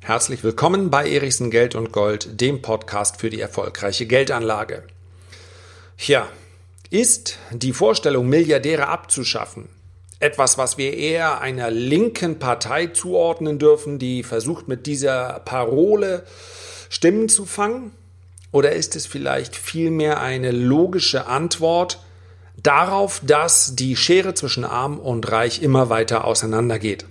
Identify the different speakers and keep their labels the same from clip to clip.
Speaker 1: Herzlich willkommen bei Erichsen Geld und Gold, dem Podcast für die erfolgreiche Geldanlage. Ja, ist die Vorstellung, Milliardäre abzuschaffen, etwas, was wir eher einer linken Partei zuordnen dürfen, die versucht mit dieser Parole Stimmen zu fangen? Oder ist es vielleicht vielmehr eine logische Antwort darauf, dass die Schere zwischen arm und reich immer weiter auseinandergeht?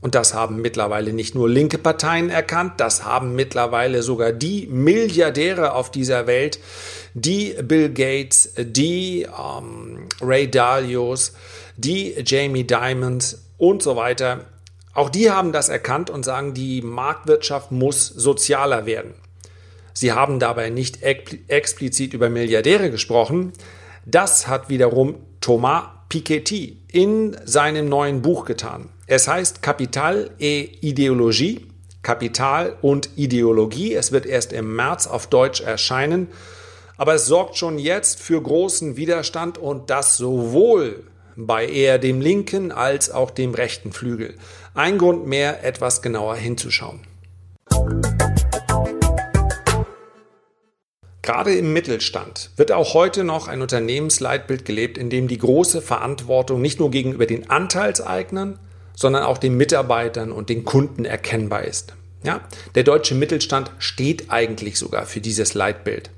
Speaker 1: Und das haben mittlerweile nicht nur linke Parteien erkannt, das haben mittlerweile sogar die Milliardäre auf dieser Welt, die Bill Gates, die ähm, Ray Dalios, die Jamie Dimons und so weiter. Auch die haben das erkannt und sagen, die Marktwirtschaft muss sozialer werden. Sie haben dabei nicht explizit über Milliardäre gesprochen. Das hat wiederum Thomas Piketty in seinem neuen Buch getan. Es heißt Kapital et Ideologie, Kapital und Ideologie. Es wird erst im März auf Deutsch erscheinen, aber es sorgt schon jetzt für großen Widerstand und das sowohl bei eher dem linken als auch dem rechten Flügel. Ein Grund mehr, etwas genauer hinzuschauen. Gerade im Mittelstand wird auch heute noch ein Unternehmensleitbild gelebt, in dem die große Verantwortung nicht nur gegenüber den Anteilseignern, sondern auch den Mitarbeitern und den Kunden erkennbar ist. Ja, der deutsche Mittelstand steht eigentlich sogar für dieses Leitbild.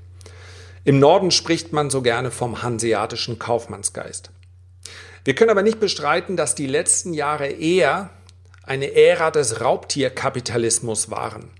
Speaker 1: Im Norden spricht man so gerne vom hanseatischen Kaufmannsgeist. Wir können aber nicht bestreiten, dass die letzten Jahre eher eine Ära des Raubtierkapitalismus waren.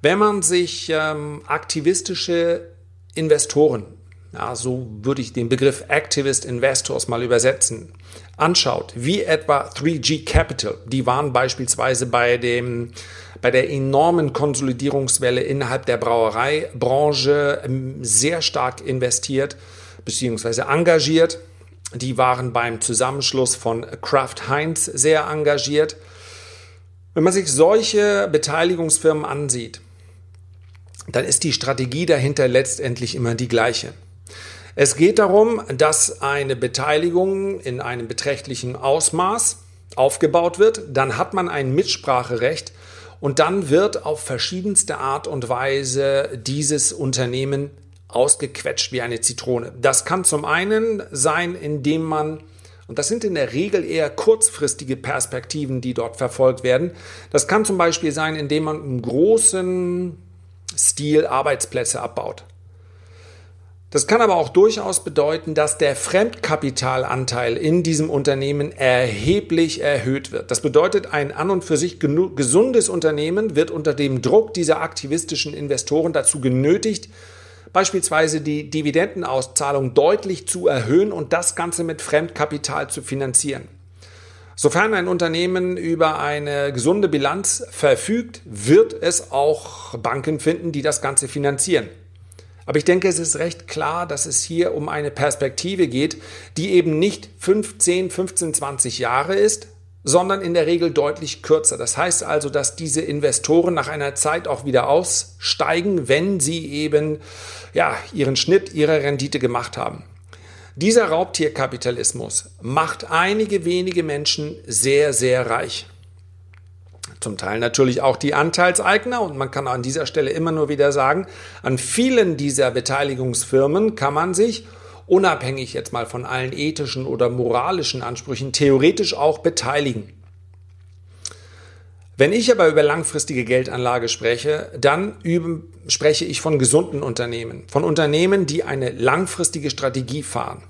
Speaker 1: Wenn man sich ähm, aktivistische Investoren, ja, so würde ich den Begriff Activist Investors mal übersetzen, anschaut, wie etwa 3G Capital, die waren beispielsweise bei dem bei der enormen Konsolidierungswelle innerhalb der Brauereibranche ähm, sehr stark investiert bzw. engagiert. Die waren beim Zusammenschluss von Kraft Heinz sehr engagiert. Wenn man sich solche Beteiligungsfirmen ansieht, dann ist die Strategie dahinter letztendlich immer die gleiche. Es geht darum, dass eine Beteiligung in einem beträchtlichen Ausmaß aufgebaut wird, dann hat man ein Mitspracherecht und dann wird auf verschiedenste Art und Weise dieses Unternehmen ausgequetscht wie eine Zitrone. Das kann zum einen sein, indem man und das sind in der Regel eher kurzfristige Perspektiven, die dort verfolgt werden. Das kann zum Beispiel sein, indem man im großen Stil Arbeitsplätze abbaut. Das kann aber auch durchaus bedeuten, dass der Fremdkapitalanteil in diesem Unternehmen erheblich erhöht wird. Das bedeutet, ein an und für sich gesundes Unternehmen wird unter dem Druck dieser aktivistischen Investoren dazu genötigt, beispielsweise die Dividendenauszahlung deutlich zu erhöhen und das Ganze mit Fremdkapital zu finanzieren. Sofern ein Unternehmen über eine gesunde Bilanz verfügt, wird es auch Banken finden, die das Ganze finanzieren. Aber ich denke, es ist recht klar, dass es hier um eine Perspektive geht, die eben nicht 15, 15, 20 Jahre ist, sondern in der Regel deutlich kürzer. Das heißt also, dass diese Investoren nach einer Zeit auch wieder aussteigen, wenn sie eben ja, ihren Schnitt, ihre Rendite gemacht haben. Dieser Raubtierkapitalismus macht einige wenige Menschen sehr, sehr reich. Zum Teil natürlich auch die Anteilseigner und man kann an dieser Stelle immer nur wieder sagen, an vielen dieser Beteiligungsfirmen kann man sich unabhängig jetzt mal von allen ethischen oder moralischen Ansprüchen theoretisch auch beteiligen. Wenn ich aber über langfristige Geldanlage spreche, dann üben, spreche ich von gesunden Unternehmen, von Unternehmen, die eine langfristige Strategie fahren.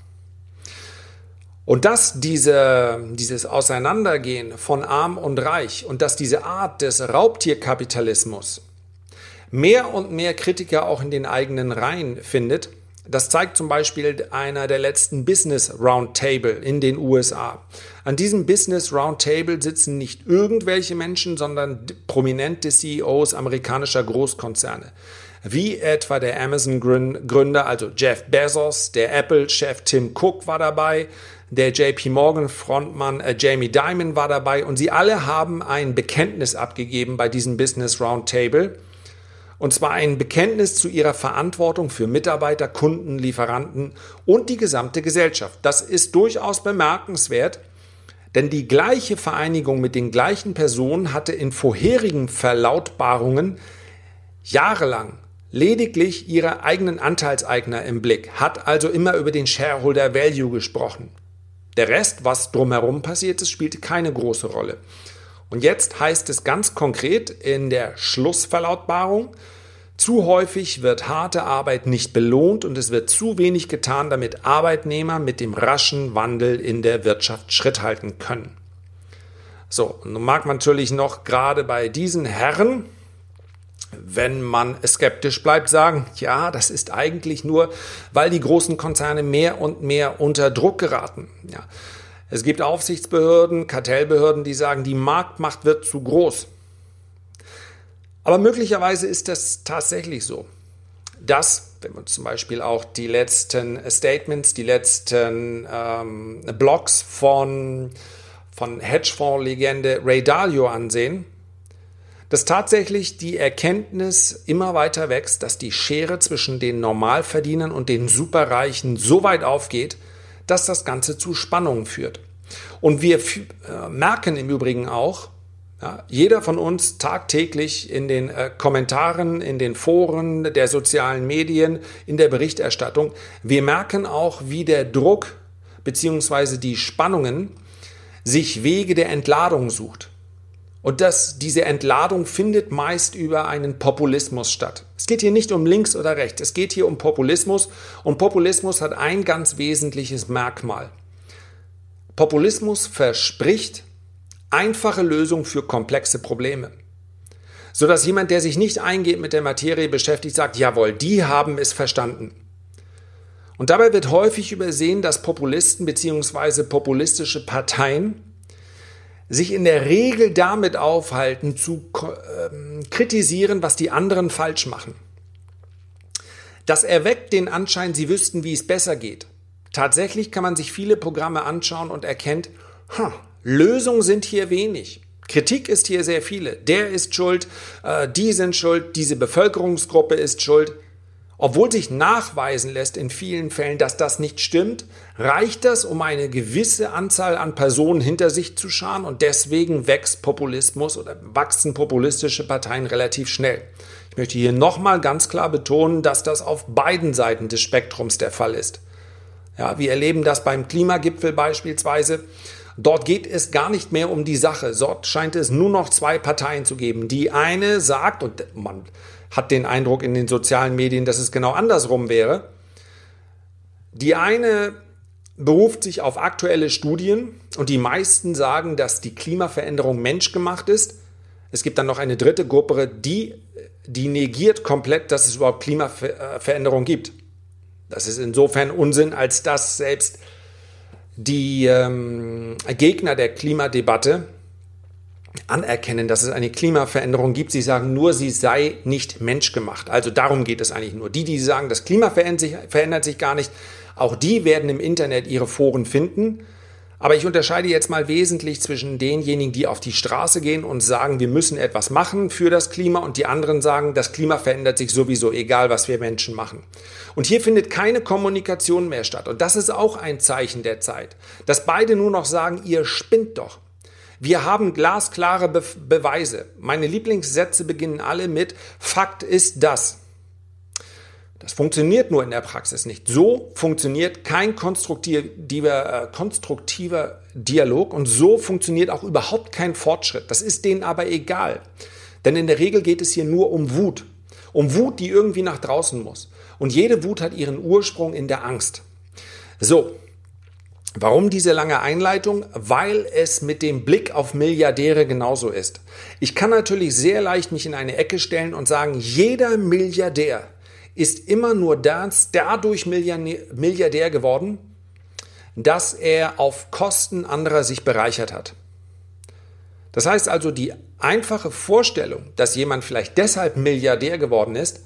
Speaker 1: Und dass diese, dieses Auseinandergehen von arm und reich und dass diese Art des Raubtierkapitalismus mehr und mehr Kritiker auch in den eigenen Reihen findet, das zeigt zum Beispiel einer der letzten Business Roundtable in den USA. An diesem Business Roundtable sitzen nicht irgendwelche Menschen, sondern prominente CEOs amerikanischer Großkonzerne. Wie etwa der Amazon-Gründer, also Jeff Bezos, der Apple-Chef Tim Cook war dabei, der JP Morgan Frontmann äh, Jamie Dimon war dabei und sie alle haben ein Bekenntnis abgegeben bei diesem Business Roundtable und zwar ein Bekenntnis zu ihrer Verantwortung für Mitarbeiter, Kunden, Lieferanten und die gesamte Gesellschaft. Das ist durchaus bemerkenswert, Denn die gleiche Vereinigung mit den gleichen Personen hatte in vorherigen Verlautbarungen jahrelang lediglich ihre eigenen Anteilseigner im Blick, hat also immer über den Shareholder Value gesprochen. Der Rest, was drumherum passiert ist, spielte keine große Rolle. Und jetzt heißt es ganz konkret in der Schlussverlautbarung, zu häufig wird harte Arbeit nicht belohnt und es wird zu wenig getan, damit Arbeitnehmer mit dem raschen Wandel in der Wirtschaft Schritt halten können. So, nun mag man natürlich noch gerade bei diesen Herren, wenn man skeptisch bleibt, sagen, ja, das ist eigentlich nur, weil die großen Konzerne mehr und mehr unter Druck geraten. Ja. Es gibt Aufsichtsbehörden, Kartellbehörden, die sagen, die Marktmacht wird zu groß. Aber möglicherweise ist das tatsächlich so, dass, wenn wir zum Beispiel auch die letzten Statements, die letzten ähm, Blogs von, von Hedgefonds-Legende Ray Dalio ansehen, dass tatsächlich die Erkenntnis immer weiter wächst, dass die Schere zwischen den Normalverdienern und den Superreichen so weit aufgeht, dass das Ganze zu Spannungen führt. Und wir äh, merken im Übrigen auch, ja, jeder von uns tagtäglich in den äh, Kommentaren, in den Foren der sozialen Medien, in der Berichterstattung, wir merken auch, wie der Druck bzw. die Spannungen sich Wege der Entladung sucht. Und dass diese Entladung findet meist über einen Populismus statt. Es geht hier nicht um links oder rechts, es geht hier um Populismus und Populismus hat ein ganz wesentliches Merkmal. Populismus verspricht einfache Lösungen für komplexe Probleme. Sodass jemand, der sich nicht eingehend mit der Materie beschäftigt, sagt, jawohl, die haben es verstanden. Und dabei wird häufig übersehen, dass Populisten bzw. populistische Parteien sich in der Regel damit aufhalten, zu äh, kritisieren, was die anderen falsch machen. Das erweckt den Anschein, sie wüssten, wie es besser geht. Tatsächlich kann man sich viele Programme anschauen und erkennt, huh, Lösungen sind hier wenig. Kritik ist hier sehr viele. Der ist schuld, äh, die sind schuld, diese Bevölkerungsgruppe ist schuld. Obwohl sich nachweisen lässt in vielen Fällen, dass das nicht stimmt, reicht das, um eine gewisse Anzahl an Personen hinter sich zu scharen und deswegen wächst Populismus oder wachsen populistische Parteien relativ schnell. Ich möchte hier nochmal ganz klar betonen, dass das auf beiden Seiten des Spektrums der Fall ist. Ja, wir erleben das beim Klimagipfel beispielsweise. Dort geht es gar nicht mehr um die Sache. Dort scheint es nur noch zwei Parteien zu geben. Die eine sagt, und man hat den Eindruck in den sozialen Medien, dass es genau andersrum wäre. Die eine beruft sich auf aktuelle Studien und die meisten sagen, dass die Klimaveränderung menschgemacht ist. Es gibt dann noch eine dritte Gruppe, die, die negiert komplett, dass es überhaupt Klimaveränderung gibt. Das ist insofern Unsinn, als dass selbst die ähm, Gegner der Klimadebatte anerkennen, dass es eine Klimaveränderung gibt. Sie sagen nur, sie sei nicht menschgemacht. Also darum geht es eigentlich nur. Die, die sagen, das Klima verändert sich, verändert sich gar nicht, auch die werden im Internet ihre Foren finden. Aber ich unterscheide jetzt mal wesentlich zwischen denjenigen, die auf die Straße gehen und sagen, wir müssen etwas machen für das Klima und die anderen sagen, das Klima verändert sich sowieso, egal was wir Menschen machen. Und hier findet keine Kommunikation mehr statt. Und das ist auch ein Zeichen der Zeit, dass beide nur noch sagen, ihr spinnt doch. Wir haben glasklare Be Beweise. Meine Lieblingssätze beginnen alle mit Fakt ist das. Das funktioniert nur in der Praxis nicht. So funktioniert kein konstruktiver, äh, konstruktiver Dialog und so funktioniert auch überhaupt kein Fortschritt. Das ist denen aber egal. Denn in der Regel geht es hier nur um Wut. Um Wut, die irgendwie nach draußen muss. Und jede Wut hat ihren Ursprung in der Angst. So, Warum diese lange Einleitung? Weil es mit dem Blick auf Milliardäre genauso ist. Ich kann natürlich sehr leicht mich in eine Ecke stellen und sagen, jeder Milliardär ist immer nur das, dadurch Milliardär geworden, dass er auf Kosten anderer sich bereichert hat. Das heißt also, die einfache Vorstellung, dass jemand vielleicht deshalb Milliardär geworden ist,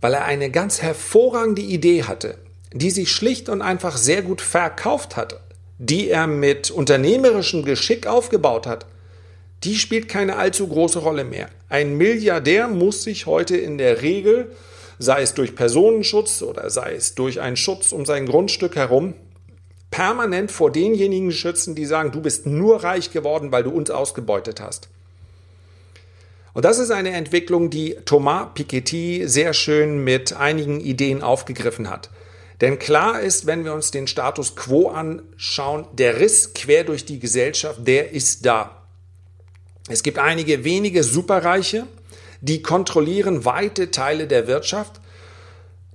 Speaker 1: weil er eine ganz hervorragende Idee hatte, die sich schlicht und einfach sehr gut verkauft hat, die er mit unternehmerischem Geschick aufgebaut hat, die spielt keine allzu große Rolle mehr. Ein Milliardär muss sich heute in der Regel, sei es durch Personenschutz oder sei es durch einen Schutz um sein Grundstück herum, permanent vor denjenigen schützen, die sagen, du bist nur reich geworden, weil du uns ausgebeutet hast. Und das ist eine Entwicklung, die Thomas Piketty sehr schön mit einigen Ideen aufgegriffen hat. Denn klar ist, wenn wir uns den Status quo anschauen, der Riss quer durch die Gesellschaft, der ist da. Es gibt einige wenige Superreiche, die kontrollieren weite Teile der Wirtschaft.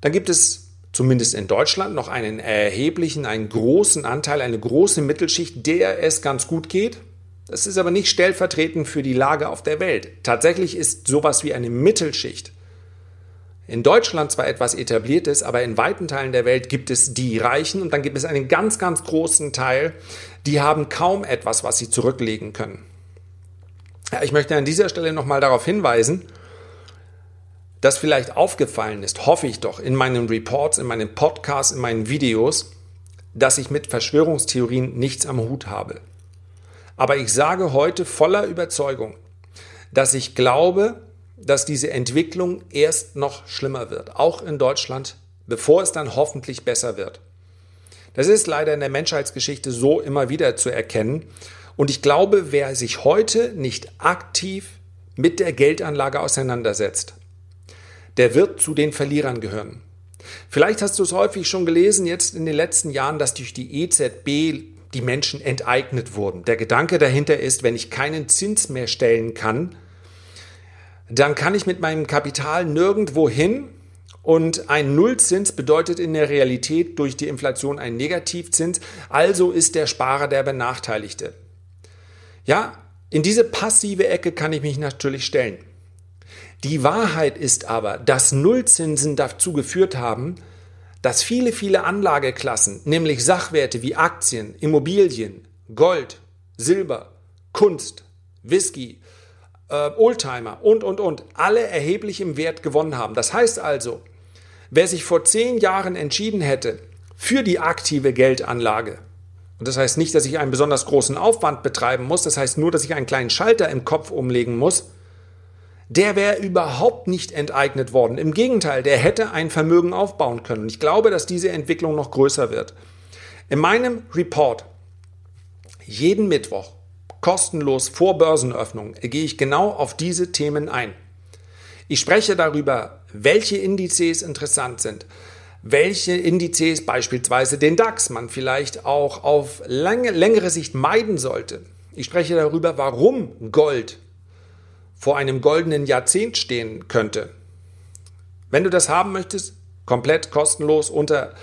Speaker 1: Dann gibt es zumindest in Deutschland noch einen erheblichen, einen großen Anteil, eine große Mittelschicht, der es ganz gut geht. Das ist aber nicht stellvertretend für die Lage auf der Welt. Tatsächlich ist sowas wie eine Mittelschicht in Deutschland zwar etwas etabliert ist, aber in weiten Teilen der Welt gibt es die Reichen und dann gibt es einen ganz, ganz großen Teil, die haben kaum etwas, was sie zurücklegen können. Ich möchte an dieser Stelle nochmal darauf hinweisen, dass vielleicht aufgefallen ist, hoffe ich doch, in meinen Reports, in meinen Podcasts, in meinen Videos, dass ich mit Verschwörungstheorien nichts am Hut habe. Aber ich sage heute voller Überzeugung, dass ich glaube, dass diese Entwicklung erst noch schlimmer wird, auch in Deutschland, bevor es dann hoffentlich besser wird. Das ist leider in der Menschheitsgeschichte so immer wieder zu erkennen. Und ich glaube, wer sich heute nicht aktiv mit der Geldanlage auseinandersetzt, der wird zu den Verlierern gehören. Vielleicht hast du es häufig schon gelesen, jetzt in den letzten Jahren, dass durch die EZB die Menschen enteignet wurden. Der Gedanke dahinter ist, wenn ich keinen Zins mehr stellen kann, dann kann ich mit meinem Kapital nirgendwo hin und ein Nullzins bedeutet in der Realität durch die Inflation ein Negativzins, also ist der Sparer der Benachteiligte. Ja, in diese passive Ecke kann ich mich natürlich stellen. Die Wahrheit ist aber, dass Nullzinsen dazu geführt haben, dass viele, viele Anlageklassen, nämlich Sachwerte wie Aktien, Immobilien, Gold, Silber, Kunst, Whisky, äh, Oldtimer und, und, und, alle erheblich im Wert gewonnen haben. Das heißt also, wer sich vor zehn Jahren entschieden hätte für die aktive Geldanlage, und das heißt nicht, dass ich einen besonders großen Aufwand betreiben muss, das heißt nur, dass ich einen kleinen Schalter im Kopf umlegen muss, der wäre überhaupt nicht enteignet worden. Im Gegenteil, der hätte ein Vermögen aufbauen können. Und ich glaube, dass diese Entwicklung noch größer wird. In meinem Report jeden Mittwoch kostenlos vor Börsenöffnung gehe ich genau auf diese Themen ein. Ich spreche darüber, welche Indizes interessant sind, welche Indizes beispielsweise den DAX man vielleicht auch auf lange, längere Sicht meiden sollte. Ich spreche darüber, warum Gold vor einem goldenen Jahrzehnt stehen könnte. Wenn du das haben möchtest, komplett kostenlos unter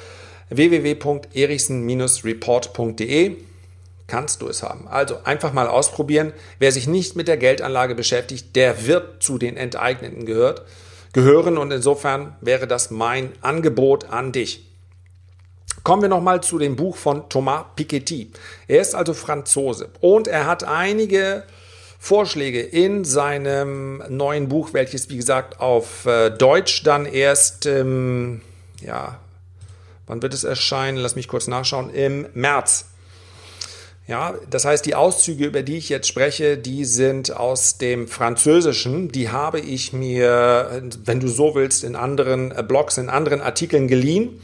Speaker 1: www.erichsen-report.de kannst du es haben. Also einfach mal ausprobieren. Wer sich nicht mit der Geldanlage beschäftigt, der wird zu den Enteigneten gehört, gehören und insofern wäre das mein Angebot an dich. Kommen wir nochmal zu dem Buch von Thomas Piketty. Er ist also Franzose und er hat einige Vorschläge in seinem neuen Buch, welches wie gesagt auf äh, Deutsch dann erst, ähm, ja, wann wird es erscheinen? Lass mich kurz nachschauen, im März. Ja, das heißt, die Auszüge, über die ich jetzt spreche, die sind aus dem Französischen. Die habe ich mir, wenn du so willst, in anderen äh, Blogs, in anderen Artikeln geliehen.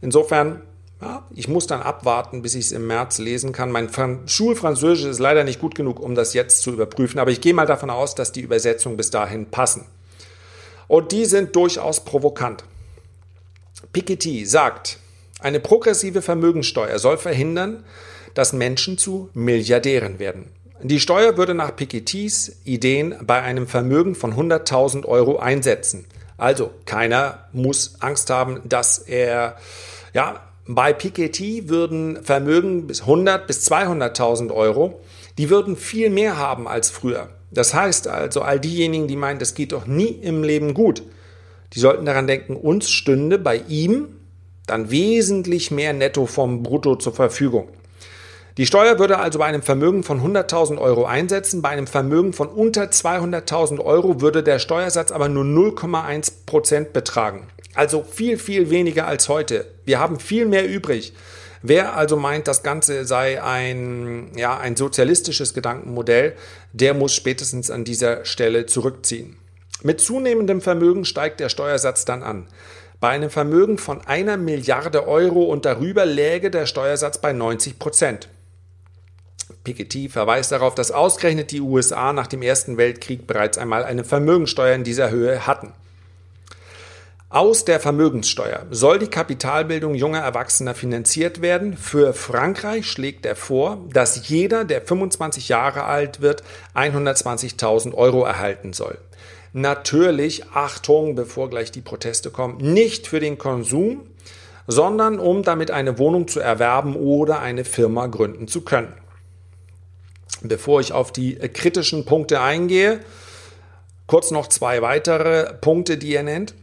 Speaker 1: Insofern ja, ich muss dann abwarten, bis ich es im März lesen kann. Mein Schulfranzösisch ist leider nicht gut genug, um das jetzt zu überprüfen, aber ich gehe mal davon aus, dass die Übersetzungen bis dahin passen. Und die sind durchaus provokant. Piketty sagt, eine progressive Vermögensteuer soll verhindern, dass Menschen zu Milliardären werden. Die Steuer würde nach Pikettys Ideen bei einem Vermögen von 100.000 Euro einsetzen. Also keiner muss Angst haben, dass er ja, bei Piketty würden Vermögen bis 100 bis 200.000 Euro, die würden viel mehr haben als früher. Das heißt also, all diejenigen, die meinen, das geht doch nie im Leben gut, die sollten daran denken, uns stünde bei ihm dann wesentlich mehr Netto vom Brutto zur Verfügung. Die Steuer würde also bei einem Vermögen von 100.000 Euro einsetzen, bei einem Vermögen von unter 200.000 Euro würde der Steuersatz aber nur 0,1 Prozent betragen. Also viel, viel weniger als heute. Wir haben viel mehr übrig. Wer also meint, das Ganze sei ein, ja, ein sozialistisches Gedankenmodell, der muss spätestens an dieser Stelle zurückziehen. Mit zunehmendem Vermögen steigt der Steuersatz dann an. Bei einem Vermögen von einer Milliarde Euro und darüber läge der Steuersatz bei 90 Prozent. Piketty verweist darauf, dass ausgerechnet die USA nach dem Ersten Weltkrieg bereits einmal eine Vermögensteuer in dieser Höhe hatten. Aus der Vermögenssteuer soll die Kapitalbildung junger Erwachsener finanziert werden. Für Frankreich schlägt er vor, dass jeder, der 25 Jahre alt wird, 120.000 Euro erhalten soll. Natürlich, Achtung, bevor gleich die Proteste kommen, nicht für den Konsum, sondern um damit eine Wohnung zu erwerben oder eine Firma gründen zu können. Bevor ich auf die kritischen Punkte eingehe, kurz noch zwei weitere Punkte, die er nennt.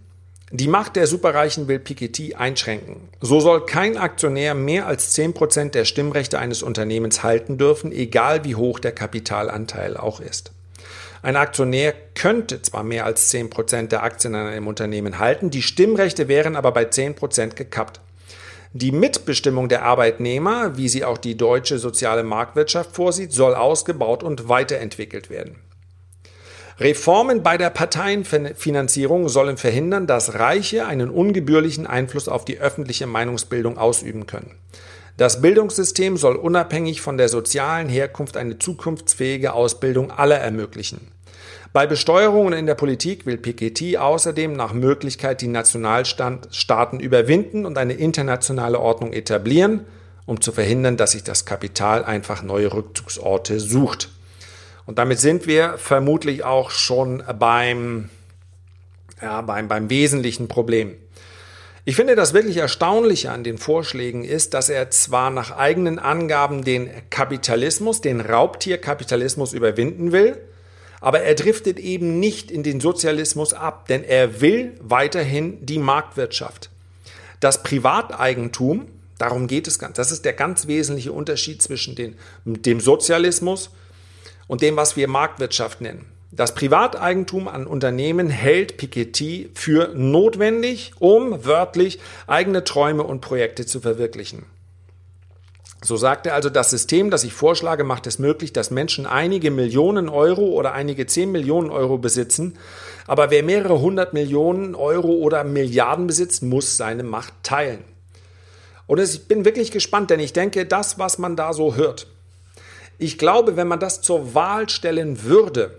Speaker 1: Die Macht der Superreichen will Piketty einschränken. So soll kein Aktionär mehr als 10% der Stimmrechte eines Unternehmens halten dürfen, egal wie hoch der Kapitalanteil auch ist. Ein Aktionär könnte zwar mehr als 10% der Aktien an einem Unternehmen halten, die Stimmrechte wären aber bei 10% gekappt. Die Mitbestimmung der Arbeitnehmer, wie sie auch die deutsche soziale Marktwirtschaft vorsieht, soll ausgebaut und weiterentwickelt werden. Reformen bei der Parteienfinanzierung sollen verhindern, dass Reiche einen ungebührlichen Einfluss auf die öffentliche Meinungsbildung ausüben können. Das Bildungssystem soll unabhängig von der sozialen Herkunft eine zukunftsfähige Ausbildung aller ermöglichen. Bei Besteuerungen in der Politik will Piketty außerdem nach Möglichkeit die Nationalstaaten überwinden und eine internationale Ordnung etablieren, um zu verhindern, dass sich das Kapital einfach neue Rückzugsorte sucht. Und damit sind wir vermutlich auch schon beim, ja, beim, beim wesentlichen Problem. Ich finde das wirklich Erstaunliche an den Vorschlägen ist, dass er zwar nach eigenen Angaben den Kapitalismus, den Raubtierkapitalismus überwinden will, aber er driftet eben nicht in den Sozialismus ab, denn er will weiterhin die Marktwirtschaft. Das Privateigentum, darum geht es ganz, das ist der ganz wesentliche Unterschied zwischen den, dem Sozialismus und dem, was wir Marktwirtschaft nennen. Das Privateigentum an Unternehmen hält Piketty für notwendig, um wörtlich eigene Träume und Projekte zu verwirklichen. So sagt er also, das System, das ich vorschlage, macht es möglich, dass Menschen einige Millionen Euro oder einige zehn Millionen Euro besitzen. Aber wer mehrere hundert Millionen Euro oder Milliarden besitzt, muss seine Macht teilen. Und ich bin wirklich gespannt, denn ich denke, das, was man da so hört, ich glaube, wenn man das zur Wahl stellen würde,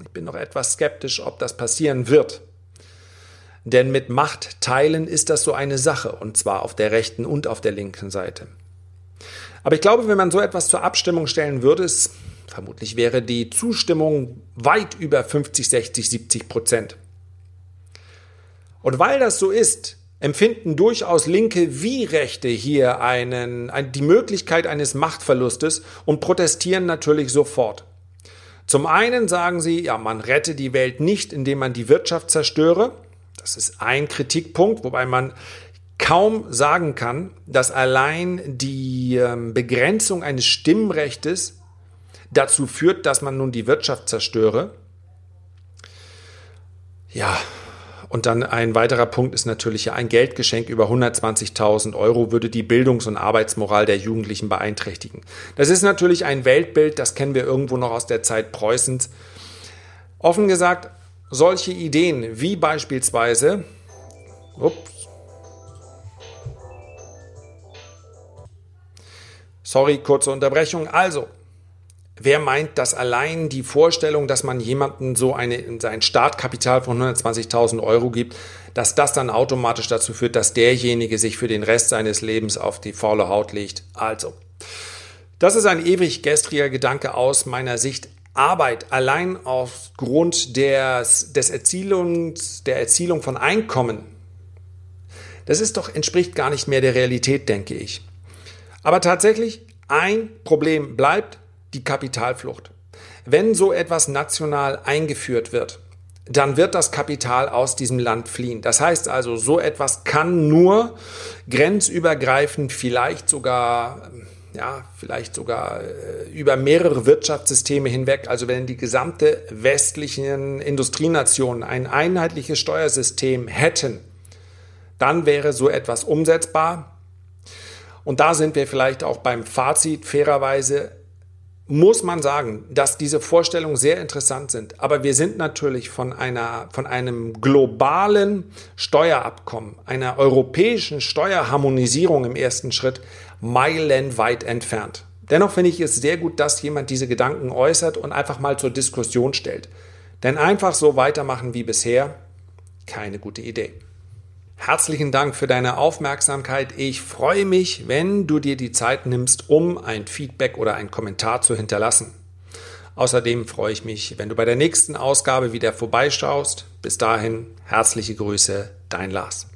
Speaker 1: ich bin noch etwas skeptisch, ob das passieren wird. Denn mit Macht teilen ist das so eine Sache, und zwar auf der rechten und auf der linken Seite. Aber ich glaube, wenn man so etwas zur Abstimmung stellen würde, es, vermutlich wäre die Zustimmung weit über 50, 60, 70 Prozent. Und weil das so ist, empfinden durchaus Linke wie Rechte hier einen, ein, die Möglichkeit eines Machtverlustes und protestieren natürlich sofort. Zum einen sagen sie, ja, man rette die Welt nicht, indem man die Wirtschaft zerstöre. Das ist ein Kritikpunkt, wobei man kaum sagen kann, dass allein die ähm, Begrenzung eines Stimmrechtes dazu führt, dass man nun die Wirtschaft zerstöre. Ja, und dann ein weiterer Punkt ist natürlich ein Geldgeschenk über 120.000 Euro würde die Bildungs- und Arbeitsmoral der Jugendlichen beeinträchtigen. Das ist natürlich ein Weltbild, das kennen wir irgendwo noch aus der Zeit Preußens. Offen gesagt, solche Ideen wie beispielsweise, ups, sorry, kurze Unterbrechung, also Wer meint, dass allein die Vorstellung, dass man jemandem so eine, sein Startkapital von 120.000 Euro gibt, dass das dann automatisch dazu führt, dass derjenige sich für den Rest seines Lebens auf die faule Haut legt? Also, das ist ein ewig gestriger Gedanke aus meiner Sicht. Arbeit allein aufgrund des, des Erzielungs, der Erzielung von Einkommen, das ist doch, entspricht gar nicht mehr der Realität, denke ich. Aber tatsächlich, ein Problem bleibt, die Kapitalflucht. Wenn so etwas national eingeführt wird, dann wird das Kapital aus diesem Land fliehen. Das heißt also, so etwas kann nur grenzübergreifend, vielleicht sogar, ja, vielleicht sogar äh, über mehrere Wirtschaftssysteme hinweg, also wenn die gesamte westlichen Industrienationen ein einheitliches Steuersystem hätten, dann wäre so etwas umsetzbar. Und da sind wir vielleicht auch beim Fazit fairerweise muss man sagen, dass diese Vorstellungen sehr interessant sind. Aber wir sind natürlich von einer, von einem globalen Steuerabkommen, einer europäischen Steuerharmonisierung im ersten Schritt meilenweit entfernt. Dennoch finde ich es sehr gut, dass jemand diese Gedanken äußert und einfach mal zur Diskussion stellt. Denn einfach so weitermachen wie bisher, keine gute Idee. Herzlichen Dank für deine Aufmerksamkeit. Ich freue mich, wenn du dir die Zeit nimmst, um ein Feedback oder einen Kommentar zu hinterlassen. Außerdem freue ich mich, wenn du bei der nächsten Ausgabe wieder vorbeischaust. Bis dahin, herzliche Grüße, dein Lars.